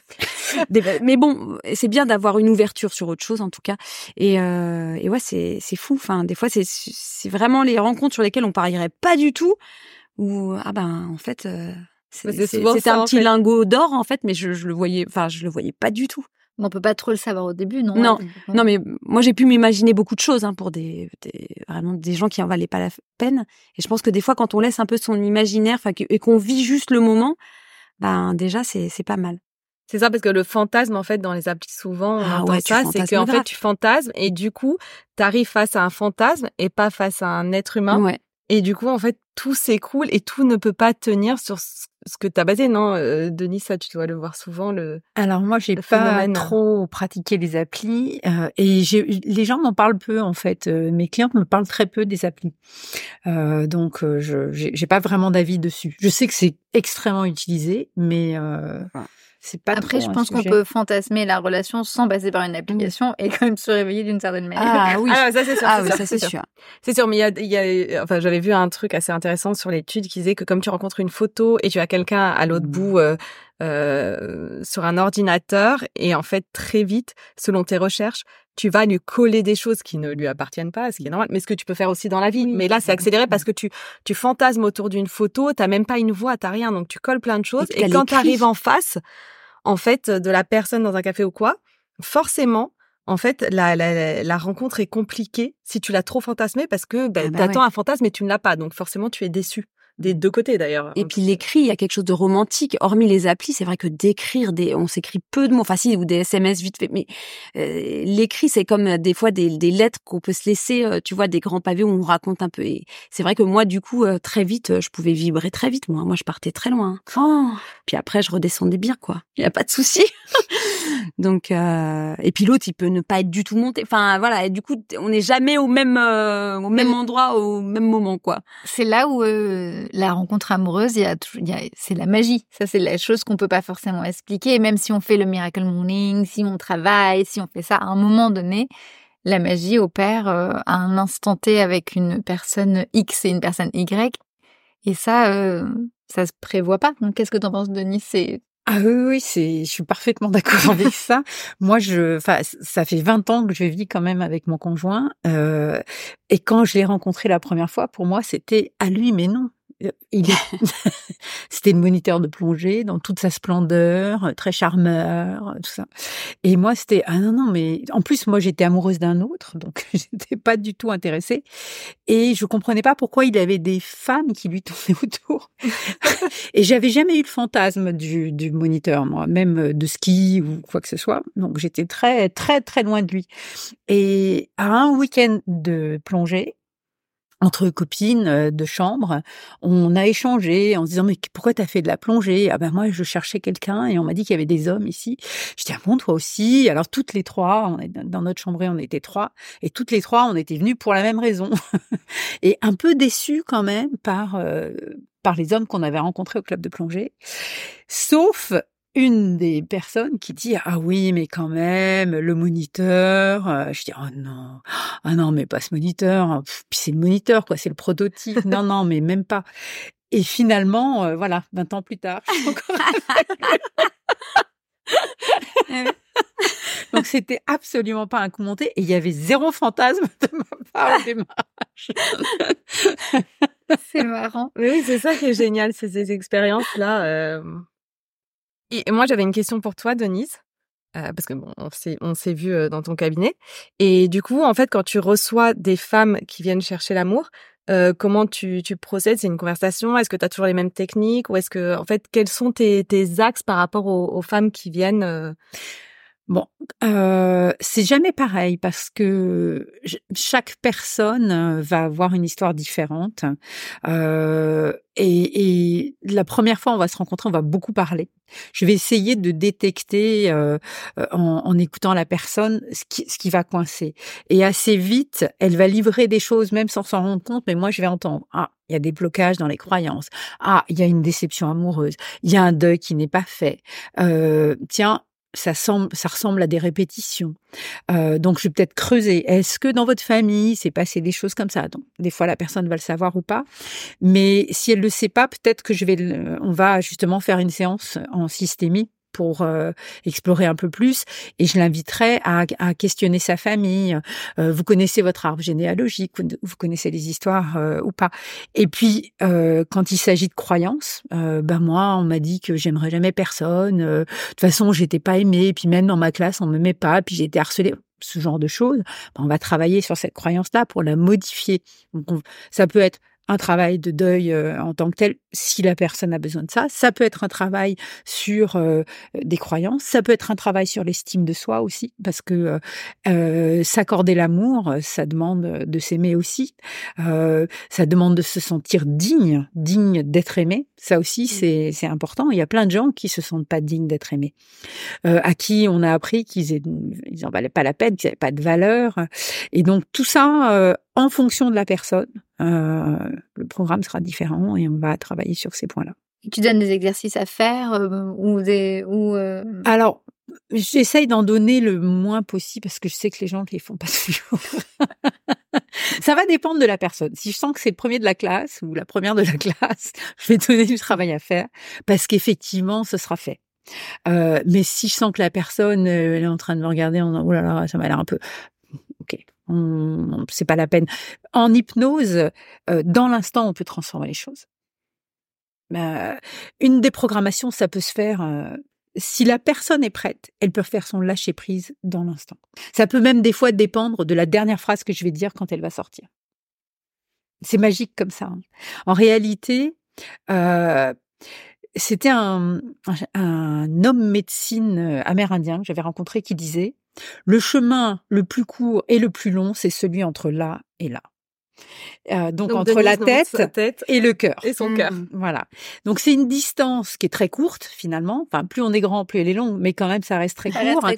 <laughs> Mais bon, c'est bien d'avoir une ouverture sur autre chose en tout cas. Et, euh, et ouais, c'est c'est fou. Enfin, des fois, c'est c'est vraiment les rencontres sur lesquelles on parierait pas du tout. Ou ah ben en fait, euh, c'était un petit fait. lingot d'or en fait, mais je, je le voyais. Enfin, je le voyais pas du tout. On peut pas trop le savoir au début, non Non, Non, mais moi j'ai pu m'imaginer beaucoup de choses hein, pour des, des vraiment des gens qui en valaient pas la peine. Et je pense que des fois, quand on laisse un peu son imaginaire, et qu'on vit juste le moment, ben déjà c'est c'est pas mal. C'est ça, parce que le fantasme, en fait, dans les applis, souvent, on Ah entend ouais, tu ça, c'est qu'en fait, tu fantasmes et du coup, t'arrives face à un fantasme et pas face à un être humain. Ouais. Et du coup, en fait, tout s'écroule et tout ne peut pas tenir sur ce que t'as basé, non euh, Denis, ça, tu dois le voir souvent. Le... Alors moi, j'ai pas phénomène. trop pratiqué les applis euh, et les gens m'en parlent peu en fait. Euh, mes clientes me parlent très peu des applis, Euh, donc euh, je j'ai j'ai pas vraiment d'avis dessus. Je sais que c'est extrêmement utilisé, mais euh, Ouais. C'est pas Après, trop je pense qu'on peut fantasmer la relation sans passer par une application et quand même se réveiller d'une certaine manière. Ah oui. Ah, ça, c'est sûr. Ah c'est oui, sûr, ça c'est sûr. C'est sûr, mais il y a, il y a, enfin, j'avais vu un truc assez intéressant sur l'étude qui disait que comme tu rencontres une photo et tu as quelqu'un à l'autre Mhm. bout euh, euh, sur un ordinateur et en fait très vite, selon tes recherches, tu vas lui coller des choses qui ne lui appartiennent pas, ce qui est normal, mais ce que tu peux faire aussi dans la vie. Oui, mais là, c'est accéléré parce que tu tu fantasmes autour d'une photo, t'as même pas une voix, t'as rien, donc tu colles plein de choses. Et quand tu arrives en face, en fait, de la personne dans un café ou quoi, forcément. En fait, la, la, la rencontre est compliquée si tu l'as trop fantasmé parce que ben, Ah bah t'attends ouais. un fantasme et tu ne l'as pas. Donc forcément, tu es déçu. Des deux côtés d'ailleurs. Et puis l'écrit, il y a quelque chose de romantique. Hormis les applis, c'est vrai que d'écrire des, on s'écrit peu de mots, enfin si ou des SMS vite fait, mais euh, l'écrit c'est comme euh, des fois des, des lettres qu'on peut se laisser, euh, tu vois, des grands pavés où on raconte un peu. Et c'est vrai que moi du coup euh, très vite, euh, je pouvais vibrer très vite. Moi, moi je partais très loin. Oh. Puis après je redescendais bien quoi. Il y a pas de souci. <laughs> Donc euh, et puis l'autre il peut ne pas être du tout monté. Enfin voilà. Et du coup on n'est jamais au même euh, au même endroit au même moment quoi. C'est là où euh, la rencontre amoureuse, y a, a- c'est la magie. Ça, c'est la chose qu'on peut pas forcément expliquer. Même si on fait le miracle morning, si on travaille, si on fait ça, à un moment donné, la magie opère euh, à un instant T avec une personne X et une personne Y. Et ça, euh, ça se prévoit pas. Donc, qu'est-ce que t'en penses, Denis Ah oui, oui, c'est, je suis parfaitement <laughs> d'accord avec ça. Moi, je, enfin, ça fait 20 ans que je vis quand même avec mon conjoint. Euh, et quand je l'ai rencontré la première fois, pour moi, c'était à lui, mais non. Il est... <laughs> c'était le moniteur de plongée dans toute sa splendeur, très charmeur, tout ça. Et moi, c'était ah non non, mais en plus moi j'étais amoureuse d'un autre, donc <laughs> j'étais pas du tout intéressée. Et je comprenais pas pourquoi il avait des femmes qui lui tournaient autour. <laughs> Et j'avais jamais eu le fantasme du, du moniteur, moi, même de ski ou quoi que ce soit. Donc j'étais très, très, très loin de lui. Et à un week-end de plongée, entre copines euh, de chambre, on a échangé en se disant mais pourquoi t'as fait de la plongée? Ah ben moi je cherchais quelqu'un et on m'a dit qu'il y avait des hommes ici. Je dis ah bon toi aussi? Alors toutes les trois, on est dans notre chambre on était trois et toutes les trois on était venues pour la même raison <laughs> et un peu déçues quand même par euh, par les hommes qu'on avait rencontrés au club de plongée. Sauf une des personnes qui dit ah oui mais quand même le moniteur euh, je dis oh non ah non mais pas ce moniteur puis c'est le moniteur quoi c'est le prototype. Non non mais même pas. Et finalement euh, voilà 20 ans plus tard <laughs> donc c'était absolument pas un commenté et il y avait zéro fantasme de ma part au démarrage. C'est marrant. Oui c'est ça qui est génial c'est ces expériences là euh, et moi, j'avais une question pour toi, Denise. Euh, parce que bon, on s'est vu euh, dans ton cabinet et du coup en fait quand tu reçois des femmes qui viennent chercher l'amour euh, comment tu, tu procèdes? C'est une conversation? Est-ce que tu as toujours les mêmes techniques? Ou est-ce que en fait quels sont tes, tes axes par rapport aux, aux femmes qui viennent euh? Bon, euh, c'est jamais pareil parce que chaque personne va avoir une histoire différente. Euh, et, et, la première fois, on va se rencontrer, on va beaucoup parler. Je vais essayer de détecter euh, en, en, écoutant la personne ce qui, ce qui va coincer. Et assez vite, elle va livrer des choses même sans s'en rendre compte. Mais moi, je vais entendre ah il y a des blocages dans les croyances. Ah, il y a une déception amoureuse. Il y a un deuil qui n'est pas fait. Euh, tiens, ça, semble, ça ressemble à des répétitions. Euh, donc, je vais peut-être creuser. Est-ce que dans votre famille, c'est passé des choses comme ça? Donc, Des fois, la personne va le savoir ou pas. Mais si elle le sait pas, peut-être que je vais, on va justement faire une séance en systémie pour euh, explorer un peu plus et je l'inviterai à, à, questionner sa famille. Euh, vous connaissez votre arbre généalogique, vous, connaissez les histoires euh, ou pas. Et puis quand il s'agit de croyances, ben moi on m'a dit que j'aimerais jamais personne. de toute façon j'étais pas aimée. Et puis même dans ma classe on m'aimait pas. Puis j'ai été harcelée ce genre de choses, ben, on va travailler sur cette croyance-là pour la modifier. Donc, ça peut être un travail de deuil euh, en tant que tel, si la personne a besoin de ça. Ça peut être un travail sur euh, des croyances, ça peut être un travail sur l'estime de soi aussi, parce que euh, s'accorder l'amour, ça demande de s'aimer aussi, ça demande de se sentir digne, digne d'être aimé. Ça aussi, mmh. c'est important. Il y a plein de gens qui se sentent pas dignes d'être aimés, à qui on a appris qu'ils ils en valaient pas la peine, qu'ils n'avaient pas de valeur. Et donc tout ça, en fonction de la personne, euh, le programme sera différent et on va travailler sur ces points-là. Tu donnes des exercices à faire euh, ou des ou euh... Alors j'essaye d'en donner le moins possible parce que je sais que les gens ne les font pas <laughs> toujours. Ça va dépendre de la personne. Si je sens que c'est le premier de la classe ou la première de la classe, <laughs> je vais donner du travail à faire parce qu'effectivement, ce sera fait. Euh, mais si je sens que la personne euh, elle est en train de me regarder en disant oh là là ça m'a l'air un peu ok c'est pas la peine. En hypnose, euh, dans l'instant, on peut transformer les choses. Euh, une déprogrammation, ça peut se faire. Euh, si la personne est prête, elle peut faire son lâcher prise dans l'instant. Ça peut même des fois dépendre de la dernière phrase que je vais dire quand elle va sortir. C'est magique comme ça. Hein. En réalité, c'était un, un, homme médecine amérindien que j'avais rencontré qui disait le chemin le plus court et le plus long, c'est celui entre là et là. Euh, donc, entre la tête, et le cœur et son cœur. Mmh, voilà. Donc c'est une distance qui est très courte finalement. Enfin, plus on est grand, plus elle est longue, mais quand même ça reste très court.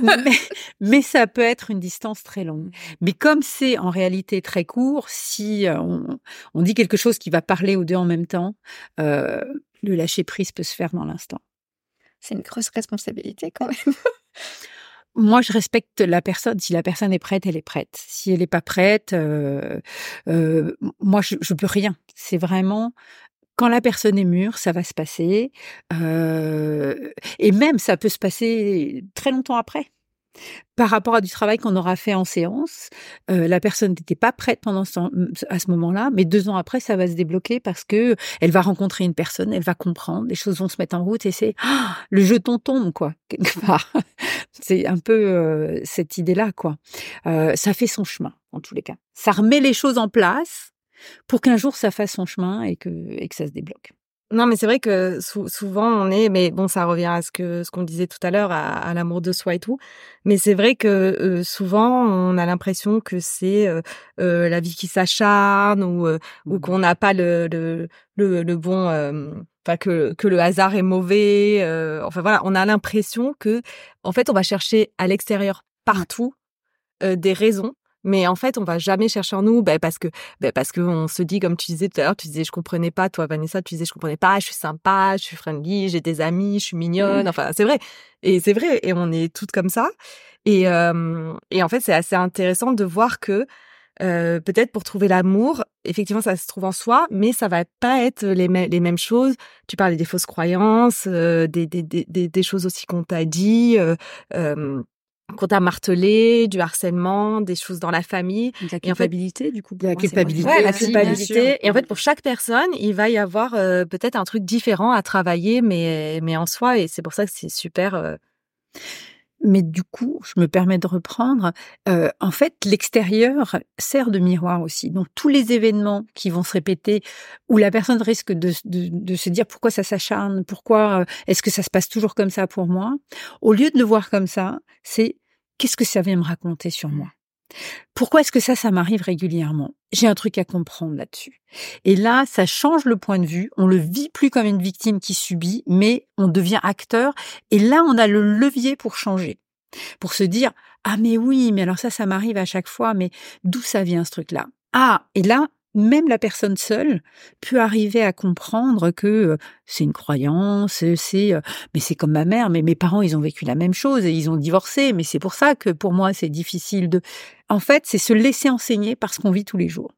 <laughs> mais, ça peut être une distance très longue. Mais comme c'est en réalité très court, si euh, on, dit quelque chose qui va parler aux deux en même temps, euh, le lâcher prise peut se faire dans l'instant. C'est une grosse responsabilité quand même. <laughs> moi, je respecte la personne. Si la personne est prête, elle est prête. Si elle n'est pas prête, euh, euh, moi, je, je peux rien. C'est vraiment quand la personne est mûre, ça va se passer. Euh, et même, ça peut se passer très longtemps après par rapport à du travail qu'on aura fait en séance, euh, la personne n'était pas prête pendant ce, à ce moment-là, mais deux ans après, ça va se débloquer parce que elle va rencontrer une personne, elle va comprendre, les choses vont se mettre en route et c'est ah, le jeton tombe quoi <laughs> quelque part. c'est un peu euh, cette idée-là quoi. Euh, ça fait son chemin en tous les cas. Ça remet les choses en place pour qu'un jour ça fasse son chemin et que et que ça se débloque. Non, mais c'est vrai que souvent on est, mais bon, ça revient à ce que ce qu'on disait tout à l'heure, à, l'amour de soi et tout. Mais c'est vrai que euh, souvent on a l'impression que c'est euh, euh, la vie qui s'acharne ou ou mmh. qu'on n'a pas le le le, bon, enfin que que le hasard est mauvais. enfin voilà, on a l'impression que en fait on va chercher à l'extérieur partout des raisons mais en fait, on va jamais chercher en nous, ben parce que, ben parce que on se dit, comme tu disais tout à l'heure, tu disais, je comprenais pas, toi, Vanessa, tu disais, je comprenais pas, je suis sympa, je suis friendly, j'ai des amis, je suis mignonne. Mmh. Enfin, c'est vrai. Et c'est vrai. Et on est toutes comme ça. Et, euh, et en fait, c'est assez intéressant de voir que, euh, peut-être pour trouver l'amour, effectivement, ça se trouve en soi, mais ça va pas être les, les mêmes choses. Tu parlais des fausses croyances, euh, des, des, des, des, choses aussi qu'on t'a dit. Euh qu'on t'a martelé, du harcèlement, des choses dans la famille. La culpabilité, du coup. La culpabilité. Ouais, la culpabilité. Et en fait, pour chaque personne, il va y avoir euh, peut-être un truc différent à travailler, mais, mais en soi, et c'est pour ça que c'est super. Euh, mais du coup, je me permets de reprendre. Euh, en fait, l'extérieur sert de miroir aussi. Donc, tous les événements qui vont se répéter, où la personne risque de, se dire pourquoi ça s'acharne, pourquoi est-ce que ça se passe toujours comme ça pour moi, au lieu de le voir comme ça, c'est qu'est-ce que ça vient me raconter sur moi pourquoi est-ce que ça, ça m'arrive régulièrement? J'ai un truc à comprendre là-dessus. Et là, ça change le point de vue. On le vit plus comme une victime qui subit, mais on devient acteur. Et là, on a le levier pour changer, pour se dire ah mais oui, mais alors ça, ça m'arrive à chaque fois. Mais d'où ça vient ce truc-là? Ah et là, même la personne seule peut arriver à comprendre que euh, c'est une croyance, c'est euh, mais c'est comme ma mère, mais mes parents ils ont vécu la même chose et ils ont divorcé, mais c'est pour ça que pour moi c'est difficile de. En fait, c'est se laisser enseigner parce qu'on vit tous les jours.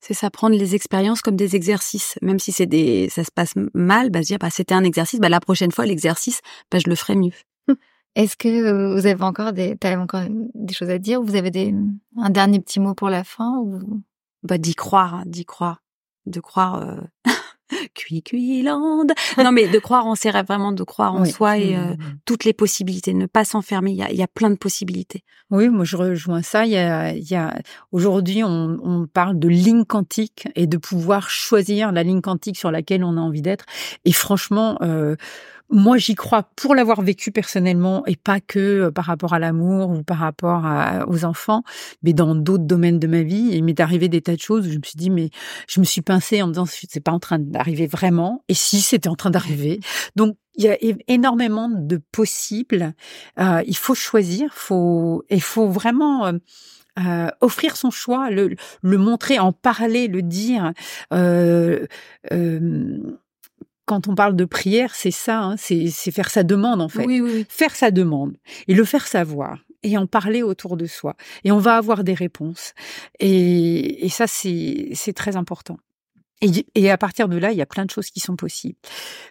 C'est ça, prendre les expériences comme des exercices, même si c'est des, ça se passe mal, bah se dire bah c'était un exercice, bah la prochaine fois l'exercice, bah je le ferai mieux. Est-ce que euh, vous avez encore des, encore des choses à dire Vous avez des, un dernier petit mot pour la fin ou? Bah d'y croire, hein, d'y croire, de croire. Euh... <laughs> Cui cui land. Non mais de croire en ses rêves, vraiment de croire en soi et euh, toutes les possibilités, ne pas s'enfermer. Il y a, y a, plein de possibilités. Oui, moi je rejoins ça. Il y a, il y a aujourd'hui on, on, parle de ligne quantique et de pouvoir choisir la ligne quantique sur laquelle on a envie d'être. Et franchement. Euh, moi, j'y crois pour l'avoir vécu personnellement et pas que euh, par rapport à l'amour ou par rapport aux enfants, mais dans d'autres domaines de ma vie. il m'est arrivé des tas de choses où je me suis dit, mais je me suis pincée en me disant, c'est pas en train d'arriver vraiment. Et si c'était en train d'arriver. Donc, il y a énormément de possibles. Euh, il faut choisir, faut, il faut vraiment euh, euh, offrir son choix, le, le montrer, en parler, le dire. Quand on parle de prière, c'est ça, hein, c'est faire sa demande en fait. Oui, oui, Faire sa demande et le faire savoir et en parler autour de soi. Et on va avoir des réponses. Et, et ça, c'est très important. Et, à partir de là, il y a plein de choses qui sont possibles.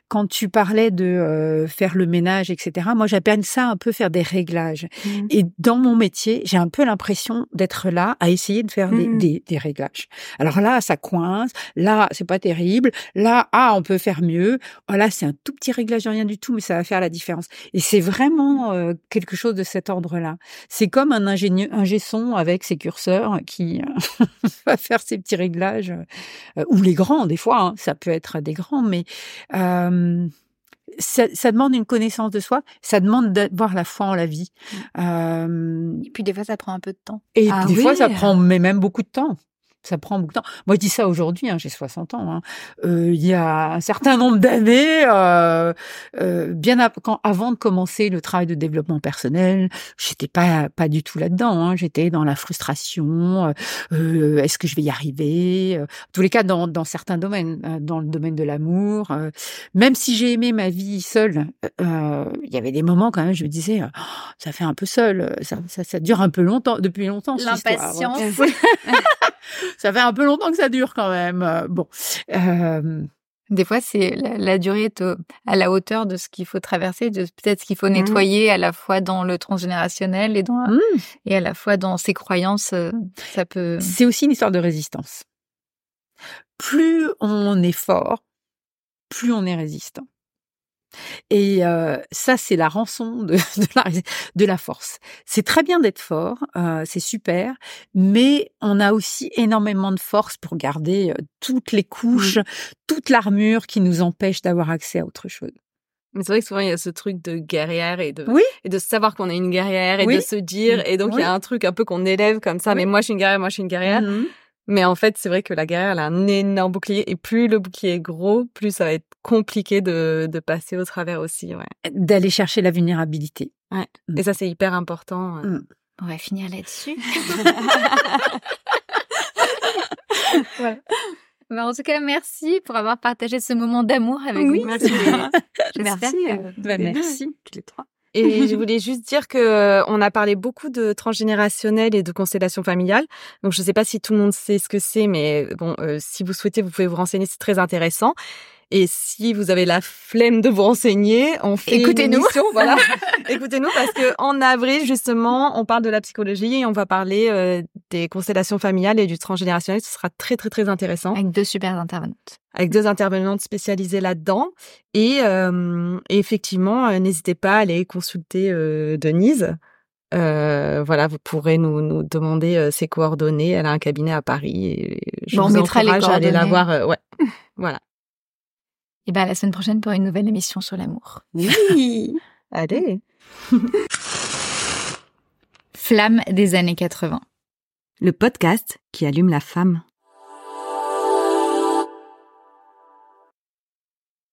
Quand tu parlais de euh, faire le ménage, etc., moi j'appelle ça un peu faire des réglages. Mmh. Et dans mon métier, j'ai un peu l'impression d'être là à essayer de faire des, mmh. des, des, réglages. Alors là, ça coince. Là, c'est pas terrible. Là, ah, on peut faire mieux. Oh, c'est un tout petit réglage, rien du tout, mais ça va faire la différence. Et c'est vraiment euh, quelque chose de cet ordre-là. C'est comme un ingénieur, un son avec ses curseurs qui <laughs> va faire ses petits réglages euh, ou les grands, des fois, hein, ça peut être des grands, mais euh, ça, demande une connaissance de soi, ça demande d'avoir la foi en la vie. Mmh. Euh, et puis des fois, ça prend un peu de temps. Et ah des fois, ça prend mais même beaucoup de temps ça prend beaucoup de temps. Moi, je dis ça aujourd'hui, hein, j'ai 60 ans. Hein. Euh, il y a un certain nombre d'années, euh, euh, bien avant de commencer le travail de développement personnel, j'étais pas pas du tout là-dedans. Hein. J'étais dans la frustration. Euh, Est-ce que je vais y arriver En tous les cas, dans, dans certains domaines, dans le domaine de l'amour, même si j'ai aimé ma vie seule, il y avait des moments quand même, je me disais, oh, ça fait un peu seul, ça, ça, ça, dure un peu longtemps, depuis longtemps. L'impatience. <laughs> ça fait un peu longtemps que ça dure quand même. Euh, bon. Euh... Des fois, c'est la, durée est à la hauteur de ce qu'il faut traverser, de peut-être ce qu'il faut mmh. nettoyer à la fois dans le transgénérationnel et dans mmh. et à la fois dans ses croyances. Euh, ça peut. C'est aussi une histoire de résistance. Plus on est fort, plus on est résistant. Et euh, ça, c'est la rançon de, <laughs> de, la, de la force. C'est très bien d'être fort, euh, c'est super, mais on a aussi énormément de force pour garder euh, toutes les couches, toute l'armure qui nous empêche d'avoir accès à autre chose. Mais c'est vrai que souvent il y a ce truc de guerrière et de Oui. et de savoir qu'on est une guerrière et Oui. de se dire et donc il y a un truc un peu qu'on élève comme ça mais moi je suis une guerrière moi je suis une guerrière Mhm. Mais en fait c'est vrai que la guerrière elle a un énorme bouclier et plus le bouclier est gros plus ça va être compliqué de de passer au travers aussi ouais D'aller chercher la vulnérabilité. et ça c'est hyper important Mm. On va finir là-dessus. <laughs> Voilà. Bah, en tout cas, merci pour avoir partagé ce moment d'amour avec Oui, nous. merci. <laughs> J'espère Merci, que- euh, Bah, merci. tous les trois. Et je <laughs> voulais juste dire que euh, on a parlé beaucoup de transgénérationnel et de constellation familiale. Donc je ne sais pas si tout le monde sait ce que c'est, mais bon, euh, si vous souhaitez, vous pouvez vous renseigner, c'est très intéressant. Et si vous avez la flemme de vous renseigner, on fait une Écoutez-nous. <laughs> voilà. Écoutez-nous parce que en avril justement, on parle de la psychologie et on va parler euh, des constellations familiales et du transgénérationnel. Ce sera très très très intéressant Avec deux super intervenantes. avec deux intervenantes spécialisées là-dedans. Et, euh, et effectivement, euh, n'hésitez pas à aller consulter euh, Denise. Euh, voilà, vous pourrez nous, nous demander euh, ses coordonnées. Elle a un cabinet à Paris. Et je Bon, on vous encourage à aller la voir. euh, ouais, <laughs> voilà. Et ben, à la semaine prochaine pour une nouvelle émission sur l'amour. Oui. <laughs> Allez. Flamme des années 80. Le podcast qui allume la femme.